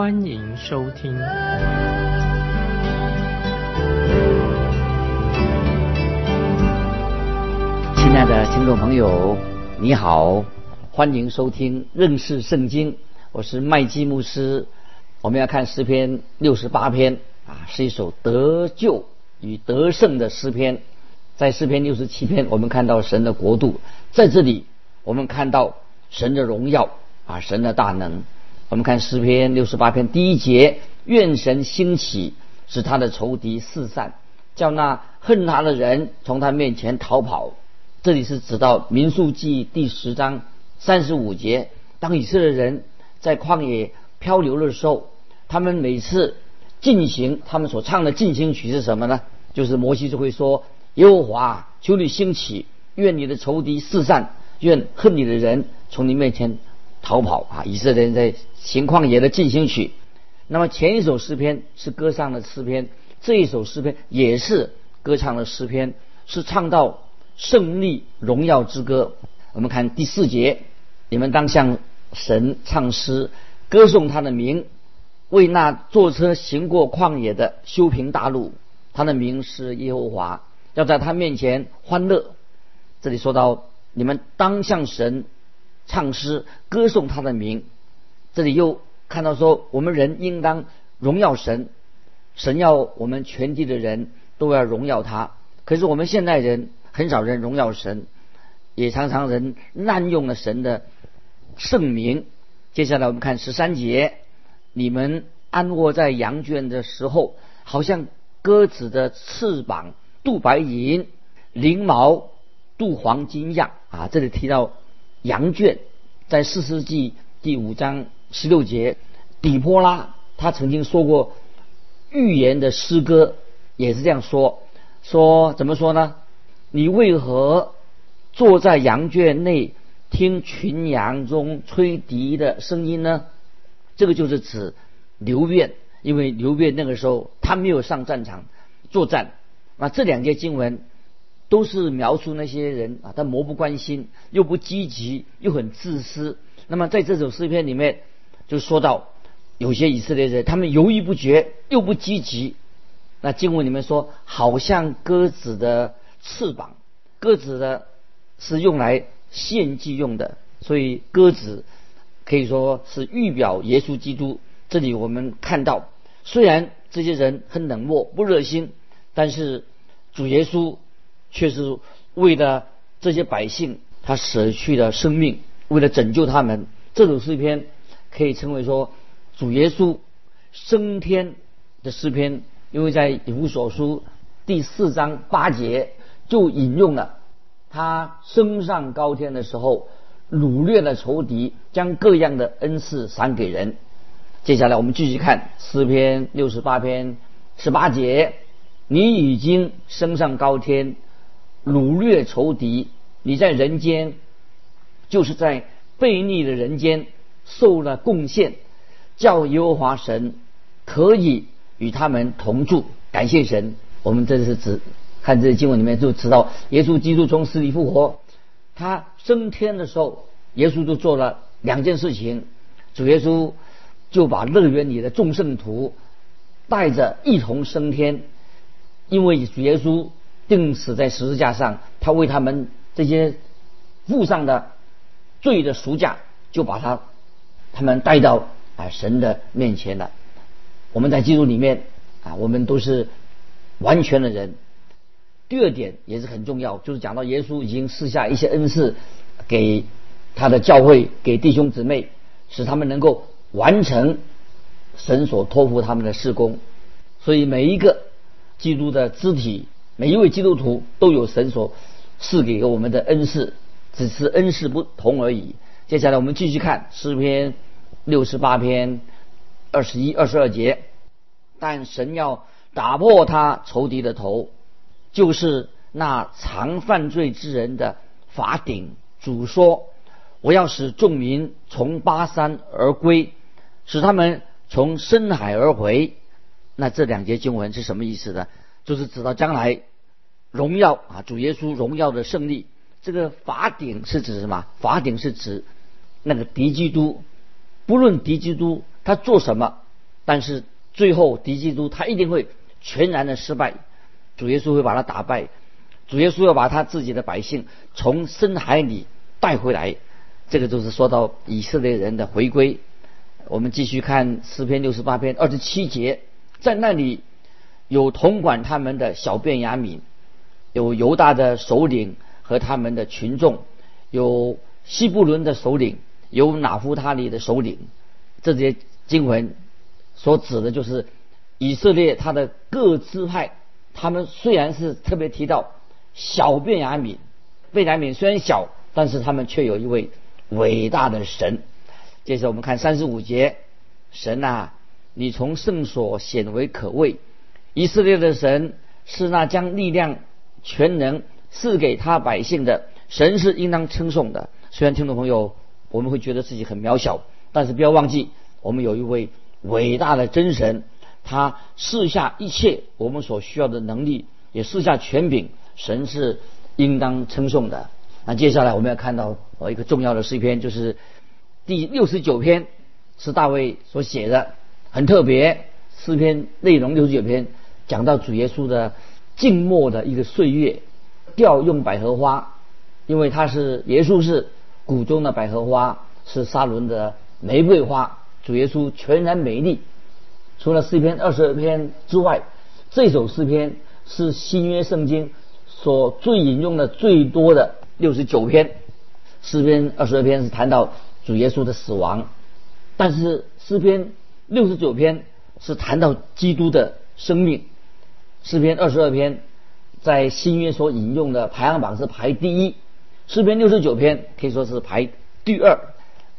欢迎收听。亲爱的听众朋友，你好，欢迎收听认识圣经，我是麦基牧师。我们要看诗篇六十八篇啊，是一首得救与得胜的诗篇。在诗篇六十七篇，我们看到神的国度，在这里我们看到神的荣耀啊，神的大能。我们看诗篇六十八篇第一节：愿神兴起，使他的仇敌四散，叫那恨他的人从他面前逃跑。这里是指到民数记第十章三十五节，当以色列人在旷野漂流的时候，他们每次进行他们所唱的进行曲是什么呢？就是摩西就会说。耶和华，求你兴起，愿你的仇敌四散，愿恨你的人从你面前逃跑啊！以色列人在行旷野的进行曲。那么前一首诗篇是歌唱的诗篇，这一首诗篇也是歌唱的诗篇，是唱到胜利荣耀之歌。我们看第四节，你们当向神唱诗，歌颂他的名，为那坐车行过旷野的修平大路，他的名是耶和华。要在他面前欢乐。这里说到，你们当向神唱诗，歌颂他的名。这里又看到说，我们人应当荣耀神，神要我们全体的人都要荣耀他。可是我们现代人很少人荣耀神，也常常人滥用了神的圣名。接下来我们看十三节，你们安卧在羊圈的时候，好像鸽子的翅膀。镀白银，翎毛镀黄金一样啊！这里提到羊圈，在四世纪第五章十六节，底波拉他曾经说过预言的诗歌，也是这样说：说怎么说呢？你为何坐在羊圈内听群羊中吹笛的声音呢？这个就是指刘辩，因为刘辩那个时候他没有上战场作战。那这两节经文都是描述那些人啊，他漠不关心，又不积极，又很自私。那么在这首诗篇里面，就说到有些以色列人，他们犹豫不决，又不积极。那经文里面说，好像鸽子的翅膀，鸽子的是用来献祭用的，所以鸽子可以说是预表耶稣基督。这里我们看到，虽然这些人很冷漠，不热心。但是主耶稣却是为了这些百姓，他舍去了生命，为了拯救他们。这首诗篇可以称为说主耶稣升天的？诗篇，因为在以弗所书第四章八节就引用了他升上高天的？时候，掳掠了仇敌，将各样的？恩赐赏给人。接下来我们继续看诗篇六十八篇十八节。你已经升上高天，掳掠仇敌。你在人间，就是在悖逆的人间受了贡献，叫耶和华神可以与他们同住。感谢神，我们这是指看这些经文里面就知道，耶稣基督从死里复活，他升天的时候，耶稣就做了两件事情。主耶稣就把乐园里的众圣徒带着一同升天。因为主耶稣钉死在十字架上，他为他们这些负上的罪的赎价，就把他他们带到啊神的面前了。我们在基督里面啊，我们都是完全的人。第二点也是很重要，就是讲到耶稣已经赐下一些恩赐给他的教会，给弟兄姊妹，使他们能够完成神所托付他们的事工。所以每一个。基督的肢体，每一位基督徒都有神所赐给我们的恩赐，只是恩赐不同而已。接下来我们继续看诗篇六十八篇二十一、二十二节：但神要打破他仇敌的头，就是那常犯罪之人的法顶。主说：“我要使众民从巴山而归，使他们从深海而回。”那这两节经文是什么意思呢？就是指到将来荣耀啊，主耶稣荣耀的胜利。这个法顶是指什么？法顶是指那个敌基督，不论敌基督他做什么，但是最后敌基督他一定会全然的失败，主耶稣会把他打败。主耶稣要把他自己的百姓从深海里带回来，这个就是说到以色列人的回归。我们继续看诗篇六十八篇二十七节，在那里有统管他们的小便雅悯，有犹大的首领和他们的群众，有西布伦的首领，有拿夫他利的首领。这些经文所指的就是以色列他的各支派，他们虽然是特别提到。小便雅悯，便雅悯虽然小，但是他们却有一位伟大的神。接着我们看三十五节，神啊，你从圣所显为可畏。以色列的神是那将力量、全能赐给他百姓的神，是应当称颂的。虽然听众朋友我们会觉得自己很渺小，但是不要忘记，我们有一位伟大的真神，他赐下一切我们所需要的能力，也赐下权柄。神是应当称颂的。那接下来我们要看到呃一个重要的诗篇，就是第六十九篇，是大卫所写的，很特别。诗篇内容六十九篇讲到主耶稣的静默的一个岁月，调用百合花，因为它是耶稣是谷中的百合花，是沙伦的玫瑰花。主耶稣全然美丽。除了诗篇二十二篇之外，这首诗篇是新约圣经。所最引用的最多的六十九篇诗篇，二十二篇是谈到主耶稣的死亡，但是诗篇六十九篇是谈到基督的生命。诗篇二十二篇在新约所引用的排行榜是排第一，诗篇六十九篇可以说是排第二。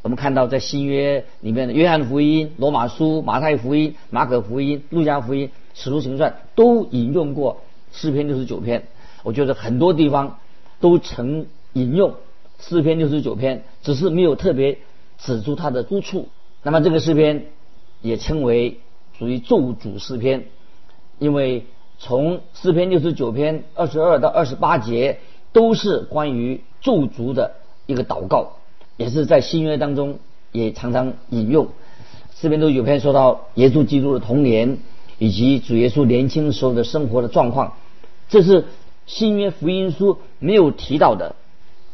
我们看到在新约里面的约翰福音、罗马书、马太福音、马可福音、路加福音、使徒行传都引用过诗篇六十九篇。我觉得很多地方都曾引用诗篇六十九篇，只是没有特别指出它的出处。那么这个诗篇也称为属于咒诅诗篇，因为从诗篇六十九篇二十二到二十八节都是关于咒诅的一个祷告，也是在新约当中也常常引用。诗篇六十九篇说到耶稣基督的童年以及主耶稣年轻时候的生活的状况，这是。新约福音书没有提到的，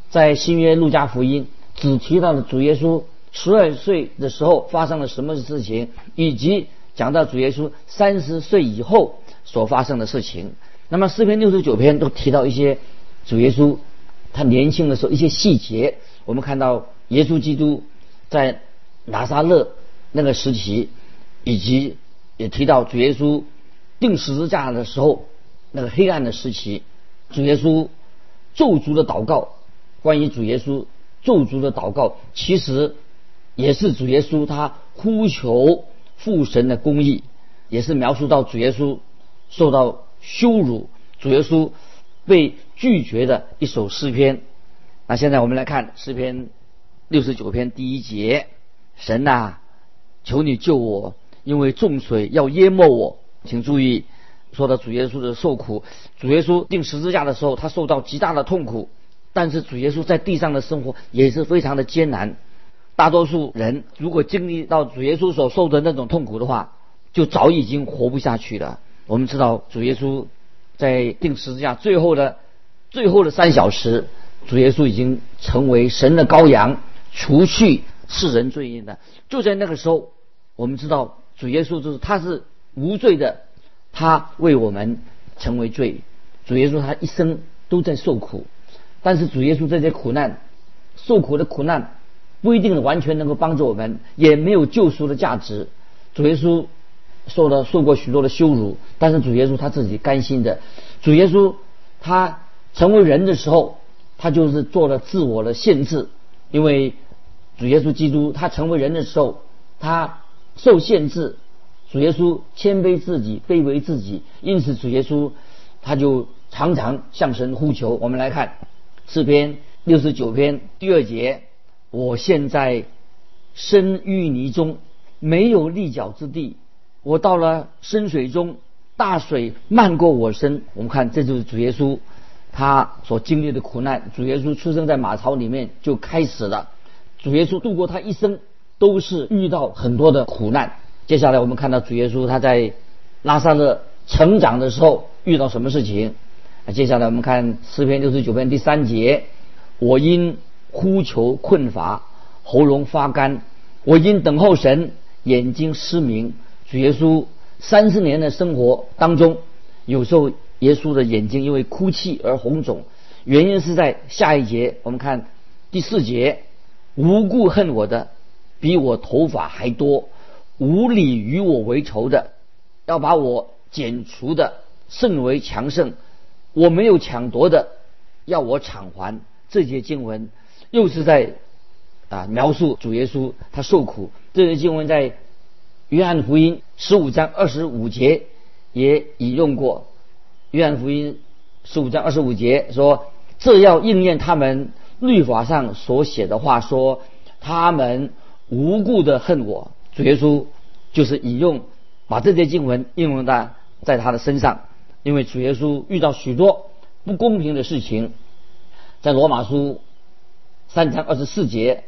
在新约路加福音只提到了主耶稣十二岁的时候发生了什么事情，以及讲到主耶稣三十岁以后所发生的事情。那么诗篇六十九篇都提到一些主耶稣他年轻的时候一些细节。我们看到耶稣基督在拿撒勒那个时期，以及也提到主耶稣钉十字架的时候那个黑暗的时期。主耶稣咒诅的祷告，关于主耶稣咒诅的祷告，其实也是主耶稣他呼求父神的公义，也是描述到主耶稣受到羞辱，主耶稣被拒绝的一首诗篇。那现在我们来看诗篇六十九篇第一节：神呐，求你救我，因为众水要淹没我。请注意。说到主耶稣的受苦，主耶稣钉十字架的时候，他受到极大的痛苦。但是主耶稣在地上的生活也是非常的艰难。大多数人如果经历到主耶稣所受的那种痛苦的话，就早已经活不下去了。我们知道主耶稣在钉十字架最后的最后的三小时，主耶稣已经成为神的羔羊，除去世人罪孽的。就在那个时候，我们知道主耶稣就是他是无罪的。他为我们成为罪，主耶稣他一生都在受苦，但是主耶稣这些苦难、受苦的苦难不一定完全能够帮助我们，也没有救赎的价值。主耶稣受了受过许多的羞辱，但是主耶稣他自己甘心的。主耶稣他成为人的时候，他就是做了自我的限制，因为主耶稣基督他成为人的时候，他受限制。主耶稣谦卑自己，卑微自己，因此主耶稣他就常常向神呼求。我们来看诗篇六十九篇第二节：我现在身淤泥中，没有立脚之地。我到了深水中，大水漫过我身。我们看，这就是主耶稣他所经历的苦难。主耶稣出生在马槽里面就开始了。主耶稣度过他一生都是遇到很多的苦难。接下来我们看到主耶稣他在拉萨勒成长的时候遇到什么事情？接下来我们看诗篇六十九篇第三节：我因呼求困乏，喉咙发干；我因等候神，眼睛失明。主耶稣三十年的生活当中，有时候耶稣的眼睛因为哭泣而红肿，原因是在下一节。我们看第四节：无故恨我的，比我头发还多。无理与我为仇的，要把我剪除的甚为强盛；我没有抢夺的，要我偿还。这节经文又是在啊描述主耶稣他受苦。这节经文在约翰福音十五章二十五节也引用过。约翰福音十五章二十五节说：“这要应验他们律法上所写的话，说他们无故的恨我。”主耶稣就是引用，把这些经文应用在在他的身上，因为主耶稣遇到许多不公平的事情，在罗马书三章二十四节，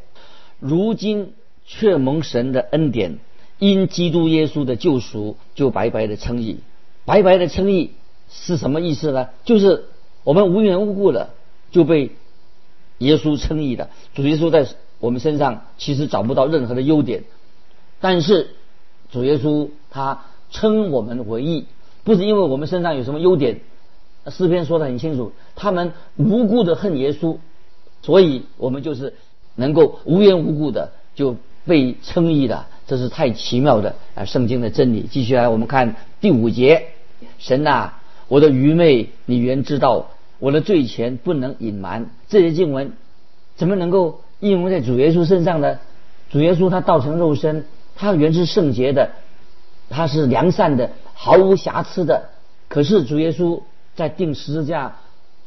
如今却蒙神的恩典，因基督耶稣的救赎，就白白的称义。白白的称义是什么意思呢？就是我们无缘无故的就被耶稣称义的。主耶稣在我们身上其实找不到任何的优点。但是主耶稣他称我们为义，不是因为我们身上有什么优点。诗篇说的很清楚，他们无辜的恨耶稣，所以我们就是能够无缘无故的就被称义的，这是太奇妙的啊！圣经的真理。继续来，我们看第五节：神呐，我的愚昧你原知道，我的罪前不能隐瞒。这些经文怎么能够应用在主耶稣身上呢？主耶稣他道成肉身。他原是圣洁的，他是良善的，毫无瑕疵的。可是主耶稣在定十字架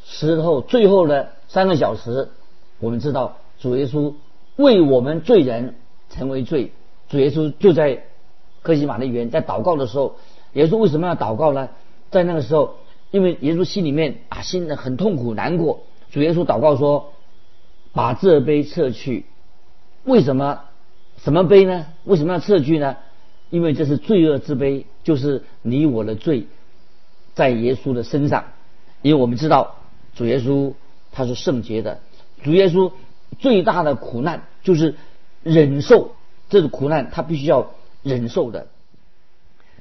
时候最后的三个小时，我们知道主耶稣为我们罪人成为罪。主耶稣就在克西马的园在祷告的时候，耶稣为什么要祷告呢？在那个时候，因为耶稣心里面啊，心很痛苦难过。主耶稣祷告说：“把这杯撤去。”为什么？什么杯呢？为什么要撤去呢？因为这是罪恶之杯，就是你我的罪在耶稣的身上。因为我们知道主耶稣他是圣洁的，主耶稣最大的苦难就是忍受这个苦难，他必须要忍受的。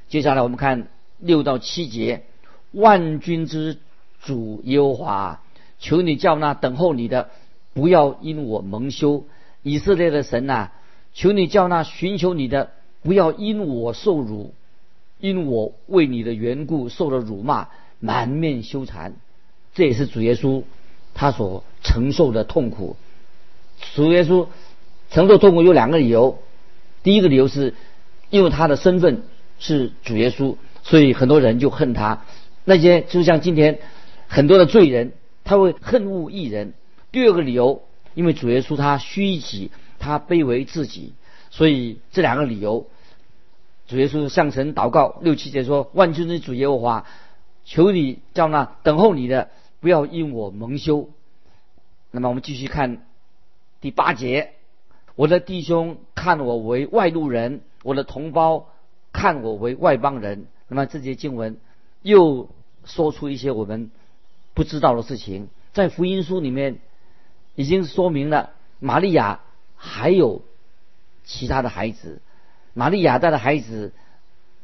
接下来我们看六到七节：万军之主耶和华，求你叫那等候你的不要因我蒙羞。以色列的神呐！求你叫那寻求你的不要因我受辱，因我为你的缘故受了辱骂，满面羞惭。这也是主耶稣他所承受的痛苦。主耶稣承受痛苦有两个理由，第一个理由是因为他的身份是主耶稣，所以很多人就恨他。那些就像今天很多的罪人，他会恨恶异人。第二个理由，因为主耶稣他虚己。他卑微自己，所以这两个理由，主耶稣向神祷告六七节说：“万军之主耶和华，求你叫那等候你的不要因我蒙羞。”那么我们继续看第八节：“我的弟兄看我为外路人，我的同胞看我为外邦人。”那么这些经文又说出一些我们不知道的事情，在福音书里面已经说明了玛利亚。还有其他的孩子，玛利亚带的孩子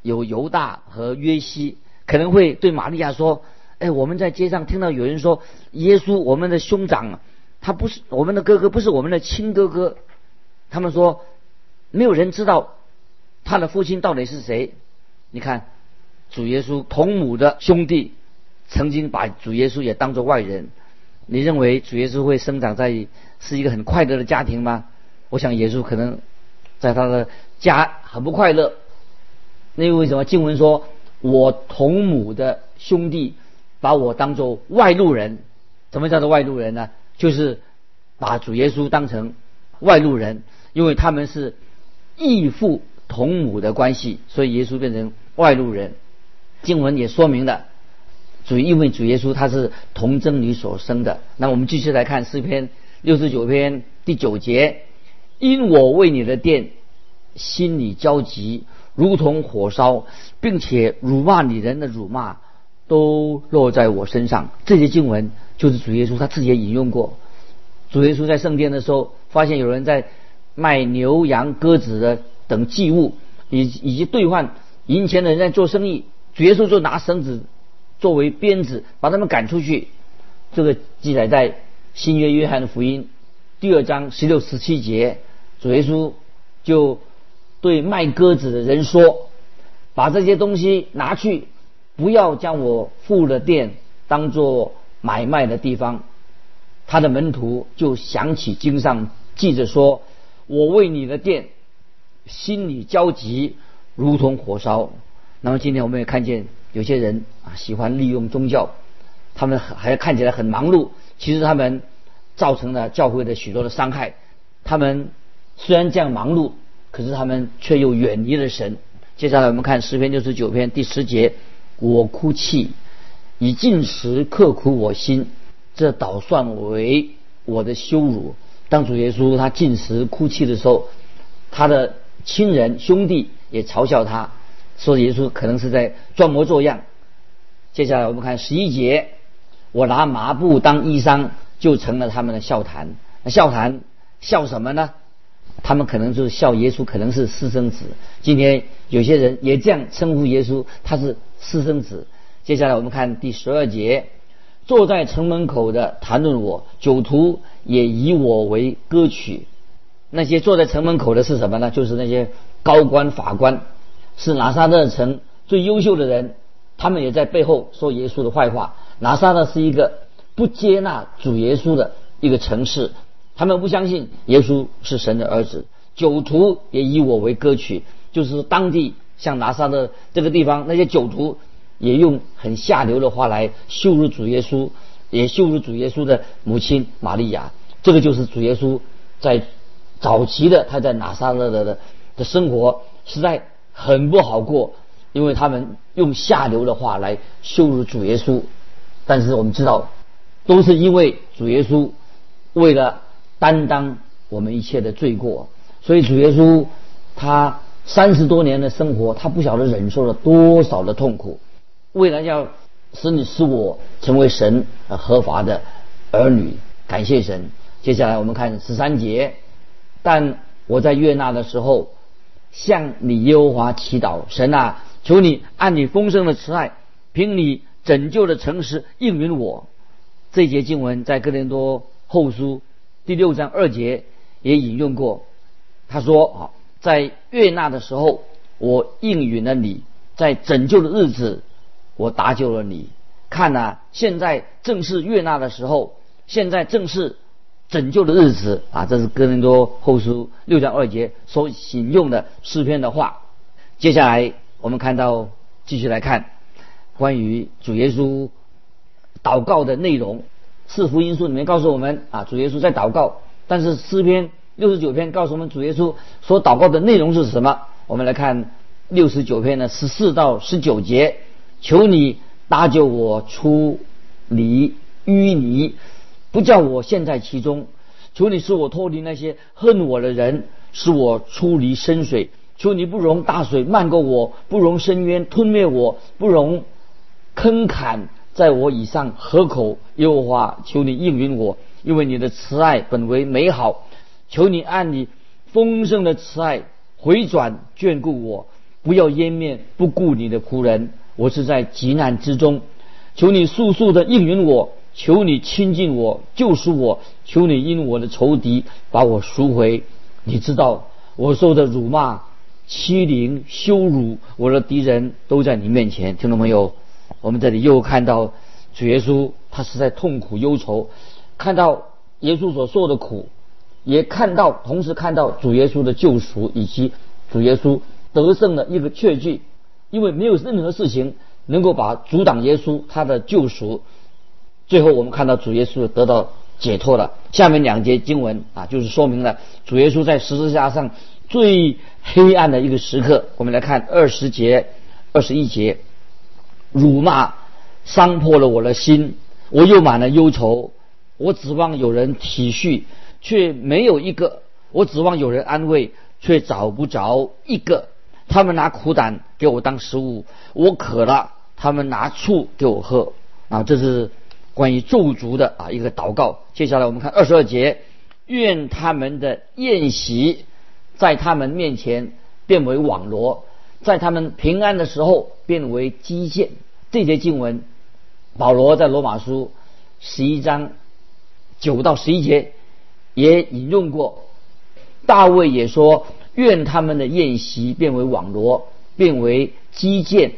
有犹大和约西，可能会对玛利亚说：“哎，我们在街上听到有人说，耶稣我们的兄长，他不是我们的哥哥，不是我们的亲哥哥。”他们说，没有人知道他的父亲到底是谁。你看，主耶稣同母的兄弟曾经把主耶稣也当作外人。你认为主耶稣会生长在是一个很快乐的家庭吗？我想耶稣可能在他的家很不快乐，那为什么经文说我同母的兄弟把我当做外路人？什么叫做外路人呢？就是把主耶稣当成外路人，因为他们是异父同母的关系，所以耶稣变成外路人。经文也说明了，主因为主耶稣他是童贞女所生的。那我们继续来看诗篇六十九篇第九节：因我为你的殿心里焦急，如同火烧，并且辱骂你人的辱骂都落在我身上。这些经文就是主耶稣他自己也引用过。主耶稣在圣殿的时候，发现有人在卖牛羊鸽子的等祭物，以以及兑换银钱的人在做生意。主耶稣就拿绳子作为鞭子，把他们赶出去。这个记载在新约约翰的福音第二章十六十七节。主耶稣就对卖鸽子的人说：“把这些东西拿去，不要将我父的店当做买卖的地方。”他的门徒就想起经上记着说：“我为你的店心里焦急，如同火烧。”那么今天我们也看见有些人啊喜欢利用宗教，他们还看起来很忙碌，其实他们造成了教会的许多的伤害。他们虽然这样忙碌，可是他们却又远离了神。接下来我们看诗篇六十九篇第十节：我哭泣，以进食刻苦我心，这倒算为我的羞辱。当主耶稣他进食哭泣的时候，他的亲人兄弟也嘲笑他。说耶稣可能是在装模作样。接下来我们看十一节，我拿麻布当衣裳，就成了他们的笑谈。那笑谈笑什么呢？他们可能就是笑耶稣可能是私生子。今天有些人也这样称呼耶稣，他是私生子。接下来我们看第十二节，坐在城门口的谈论我，酒徒也以我为歌曲。那些坐在城门口的是什么呢？就是那些高官法官。是拿撒勒城最优秀的人，他们也在背后说耶稣的坏话。拿撒勒是一个不接纳主耶稣的一个城市，他们不相信耶稣是神的儿子。酒徒也以我为歌曲，就是当地像拿撒勒这个地方那些酒徒也用很下流的话来羞辱主耶稣，也羞辱主耶稣的母亲玛利亚。这个就是主耶稣在早期的他在拿撒勒的的的生活实在。很不好过，因为他们用下流的话来羞辱主耶稣。但是我们知道，都是因为主耶稣为了担当我们一切的罪过，所以主耶稣他三十多年的生活，他不晓得忍受了多少的痛苦，为了要使你使我成为神合法的儿女。感谢神。接下来我们看十三节，但我在悦纳的时候。向你耶和华祈祷，神啊，求你按你丰盛的慈爱，凭你拯救的诚实应允我。这节经文在哥林多后书第六章二节也引用过。他说啊，在悦纳的时候，我应允了你；在拯救的日子，我搭救了你。看呐，现在正是悦纳的时候，现在正是。拯救的日子啊，这是哥林多后书六章二节所引用的诗篇的话。接下来我们看到，继续来看关于主耶稣祷告的内容。四福音书里面告诉我们啊，主耶稣在祷告，但是诗篇六十九篇告诉我们主耶稣所祷告的内容是什么？我们来看六十九篇的十四到十九节：求你搭救我出离淤泥。不叫我陷在其中，求你使我脱离那些恨我的人，使我出离深水。求你不容大水漫过我，不容深渊吞灭我，不容坑坎在我以上河口。耶和华，求你应允我，因为你的慈爱本为美好。求你按你丰盛的慈爱回转眷顾我，不要湮灭不顾你的仆人。我是在极难之中，求你速速的应允我。求你亲近我，救赎我；求你因我的仇敌把我赎回。你知道我受的辱骂、欺凌、羞辱，我的敌人都在你面前。听众朋友，我们这里又看到主耶稣，他是在痛苦忧愁，看到耶稣所受的苦，也看到同时看到主耶稣的救赎，以及主耶稣得胜的一个确据。因为没有任何事情能够把阻挡耶稣他的救赎。最后我们看到主耶稣得到解脱了。下面两节经文啊，就是说明了主耶稣在十字架上最黑暗的一个时刻。我们来看二十节、二十一节，辱骂伤破了我的心，我又满了忧愁。我指望有人体恤，却没有一个；我指望有人安慰，却找不着一个。他们拿苦胆给我当食物，我渴了，他们拿醋给我喝。啊，这是。关于咒诅的啊一个祷告，接下来我们看二十二节，愿他们的宴席在他们面前变为网罗，在他们平安的时候变为基线。这节经文，保罗在罗马书十一章九到十一节也引用过。大卫也说，愿他们的宴席变为网罗，变为基建，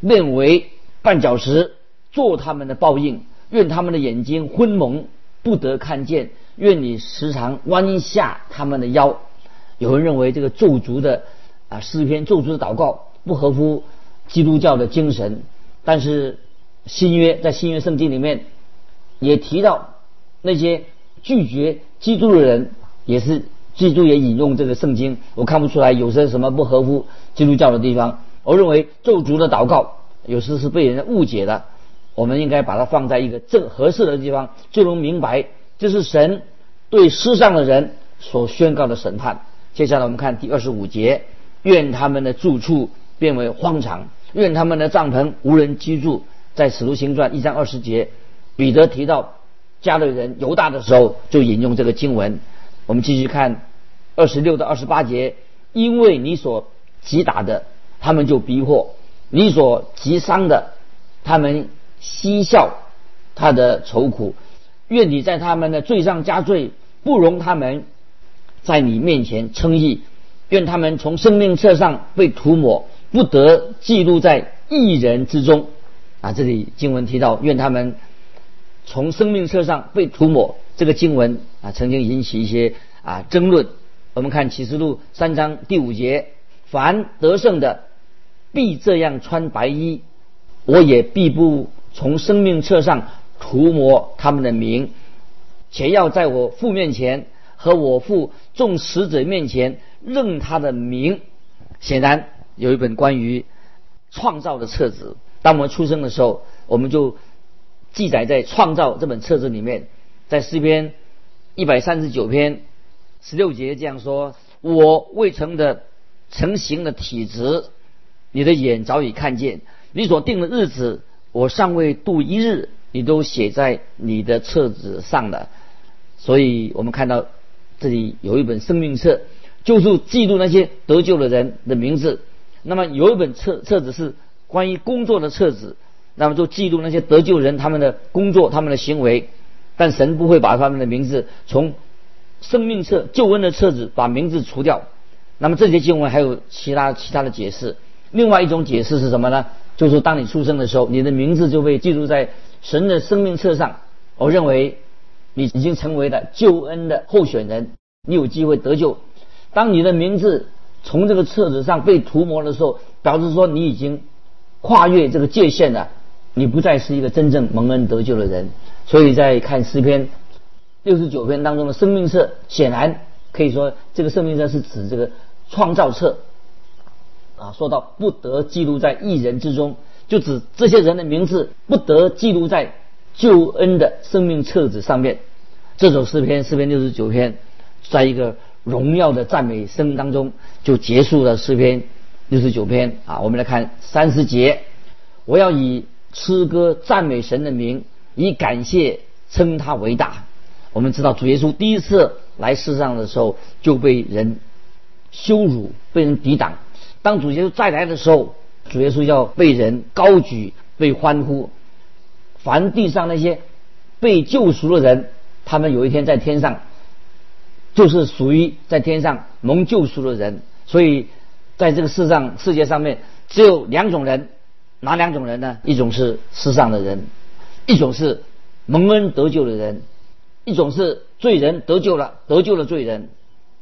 变为绊脚石，做他们的报应。愿他们的眼睛昏蒙，不得看见；愿你时常弯下他们的腰。有人认为这个咒诅的啊诗篇咒诅的祷告不合乎基督教的精神，但是新约在新约圣经里面也提到那些拒绝基督的人，也是基督也引用这个圣经，我看不出来有些什么不合乎基督教的地方。我认为咒诅的祷告有时是被人误解的。我们应该把它放在一个正合适的地方，就能明白这是神对世上的人所宣告的审判。接下来我们看第二十五节：愿他们的住处变为荒场，愿他们的帐篷无人居住。在使徒行传一章二十节，彼得提到加勒人犹大的时候，就引用这个经文。我们继续看二十六到二十八节：因为你所击打的，他们就逼迫；你所击伤的，他们。嬉笑他的愁苦，愿你在他们的罪上加罪，不容他们在你面前称义。愿他们从生命册上被涂抹，不得记录在一人之中。啊，这里经文提到，愿他们从生命册上被涂抹。这个经文啊，曾经引起一些啊争论。我们看启示录三章第五节：凡得胜的，必这样穿白衣，我也必不。从生命册上涂抹他们的名，且要在我父面前和我父众使者面前认他的名。显然有一本关于创造的册子。当我们出生的时候，我们就记载在创造这本册子里面。在诗篇一百三十九篇十六节这样说：“我未成的成型的体质，你的眼早已看见；你所定的日子。”我尚未度一日，你都写在你的册子上了。所以我们看到这里有一本生命册，就是记录那些得救的人的名字。那么有一本册册子是关于工作的册子，那么就记录那些得救人他们的工作、他们的行为。但神不会把他们的名字从生命册、救恩的册子把名字除掉。那么这些经文还有其他其他的解释。另外一种解释是什么呢？就是当你出生的时候，你的名字就被记录在神的生命册上。我认为你已经成为了救恩的候选人，你有机会得救。当你的名字从这个册子上被涂抹的时候，表示说你已经跨越这个界限了，你不再是一个真正蒙恩得救的人。所以在看诗篇六十九篇当中的生命册，显然可以说这个生命册是指这个创造册。啊，说到不得记录在一人之中，就指这些人的名字不得记录在救恩的生命册子上面。这首诗篇，诗篇六十九篇，在一个荣耀的赞美声当中就结束了诗篇六十九篇。啊，我们来看三十节，我要以诗歌赞美神的名，以感谢称他为大。我们知道主耶稣第一次来世上的时候就被人羞辱，被人抵挡。当主耶稣再来的时候，主耶稣要被人高举、被欢呼。凡地上那些被救赎的人，他们有一天在天上，就是属于在天上蒙救赎的人。所以，在这个世上世界上面，只有两种人，哪两种人呢？一种是世上的人，一种是蒙恩得救的人，一种是罪人得救了，得救了罪人。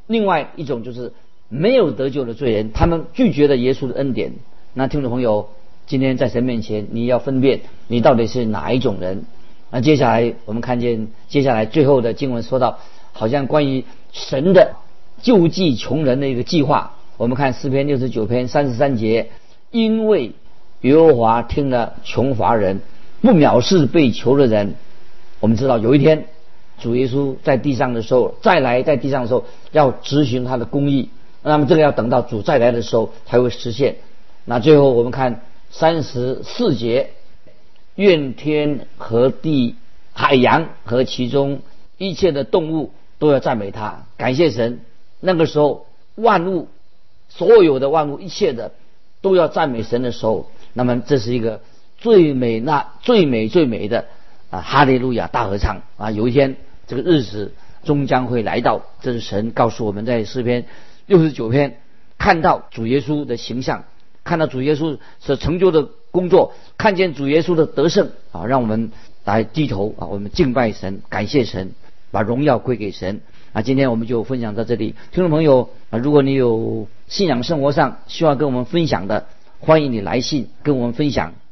另外一种就是。没有得救的罪人，他们拒绝了耶稣的恩典。那听众朋友，今天在神面前，你要分辨你到底是哪一种人。那接下来我们看见接下来最后的经文说到，好像关于神的救济穷人的一个计划。我们看诗篇六十九篇三十三节，因为耶和华听了穷乏人，不藐视被求的人。我们知道有一天主耶稣在地上的时候，再来在地上的时候要执行他的公义，那么这个要等到主再来的时候才会实现。那最后我们看三十四节，愿天和地、海洋和其中一切的动物都要赞美他，感谢神。那个时候万物。所有的万物，一切的都要赞美神的时候，那么这是一个最美、那最美、最美的啊哈利路亚大合唱啊！有一天这个日子终将会来到，这是神告诉我们在诗篇六十九篇看到主耶稣的形象，看到主耶稣所成就的工作，看见主耶稣的得胜啊！让我们来低头啊，我们敬拜神，感谢神，把荣耀归给神。啊，今天我们就分享到这里。听众朋友啊，如果你有信仰生活上需要跟我们分享的，欢迎你来信跟我们分享。